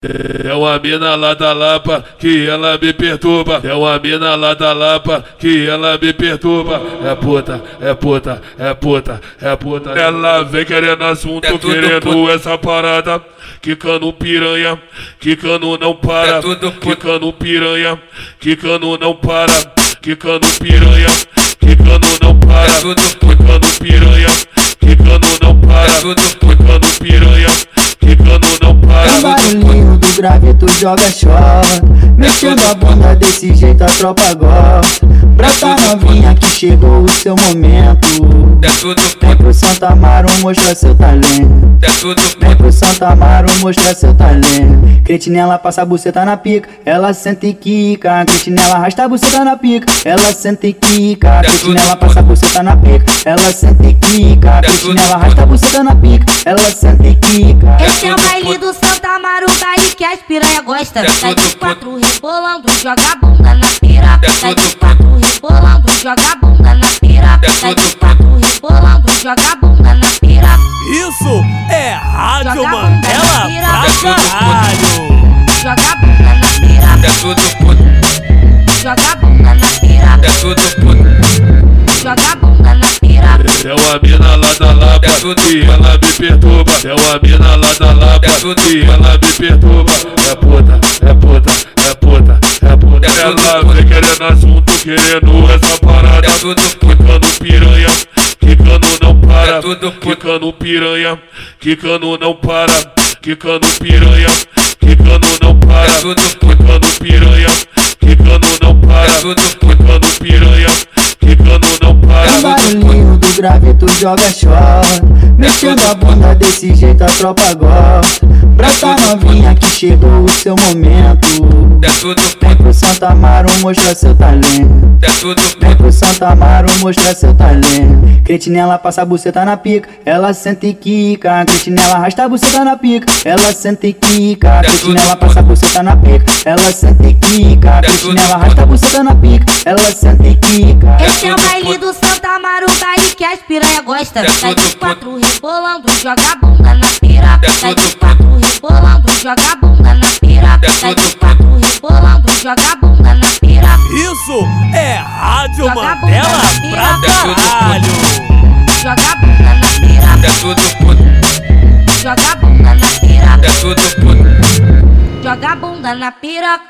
É uma mina lá da Lapa que ela me perturba. É uma mina lá da Lapa que ela me perturba. É puta, é puta, é puta, é puta. Ela vem querendo assunto, é querendo puta. essa parada. Quicando piranha, quicando não para. É quicando piranha, quicando não para. Quicando piranha, quicando não para. É quicando piranha, quicando não para. É joga choque Mexendo a bunda desse jeito a tropa gosta Brota novinha que chegou o seu momento. Vem pro Santa Amaro mostrar seu talento. Vem pro Santa Amaro mostrar seu talento. Cretinela passa a buceta na pica Ela sente e quica. Cretinela arrasta a buceta na pica Ela sente e quica. Cretinela passa a buceta na pica Ela sente e quica. Cretinela arrasta a buceta na pica Ela sente e quica. Esse é o baile do Santa Amaro Baile que as piranha gosta. Sai de quatro rebolando Joga a bunda na pira Sai de quatro rebolando Joga a bunda na pira Sai de quatro rebolando Joga a bunda na pira. Isso é Rádio Mandela pra caralho Joga a bunda na pira. É tudo puto Joga a bunda na pira. É tudo puto Joga a bunda na pira. É uma mina lá da Lapa é e ela me perturba. É uma mina lá da Lapa é e ela me perturba. É puta, é puta, é puta, é puta. É vem querendo assunto, querendo essa parada. É tudo Quicando piranha, quicando não para. É tudo Quicando piranha, quicando não para. Quicando piranha, quicando não para. É tudo Quicando piranha, quicando não para. É tudo Quicando piranha, grave tu joga choque Mexendo a bunda desse jeito a tropa gosta. Brota novinha que chegou o seu momento. É tudo Vem pro Santa Amaro mostrar seu talento. É tudo Vem pro Santa Amaro mostrar seu talento. Cretinela passa a buceta na pica Ela sente e quica. Cretinela arrasta a buceta na pica Ela sente e quica. Cretinela passa a buceta na pica Ela sente e quica. Cretinela arrasta a buceta na pica Ela sente e quica. Esse é o baile do Santa Amaro Baile que as piranha gosta Sai de quatro rebolando Joga a bunda na pira Sai de quatro rebolando Joga a bunda na pira Sai de quatro rebolando Joga a bunda na pira. Isso é Rádio Joga Mandela pra caralho. Joga a bunda na pira. É tudo puto. Joga a bunda na pira. É tudo puto. Joga a bunda na pira